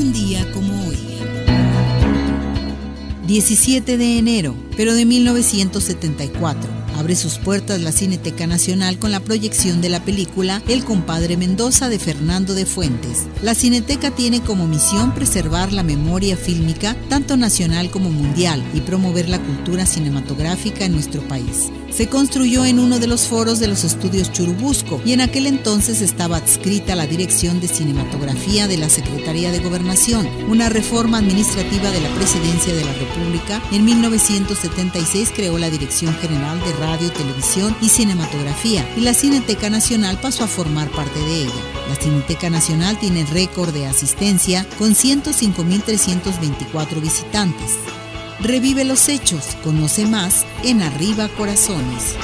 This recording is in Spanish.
Un día como hoy. 17 de enero, pero de 1974 abre sus puertas la Cineteca Nacional con la proyección de la película El compadre Mendoza de Fernando de Fuentes. La Cineteca tiene como misión preservar la memoria fílmica tanto nacional como mundial y promover la cultura cinematográfica en nuestro país. Se construyó en uno de los foros de los estudios Churubusco y en aquel entonces estaba adscrita a la Dirección de Cinematografía de la Secretaría de Gobernación. Una reforma administrativa de la Presidencia de la República en 1976 creó la Dirección General de Radio televisión y cinematografía, y la Cineteca Nacional pasó a formar parte de ella. La Cineteca Nacional tiene récord de asistencia con 105.324 visitantes. Revive los hechos, conoce más en Arriba Corazones.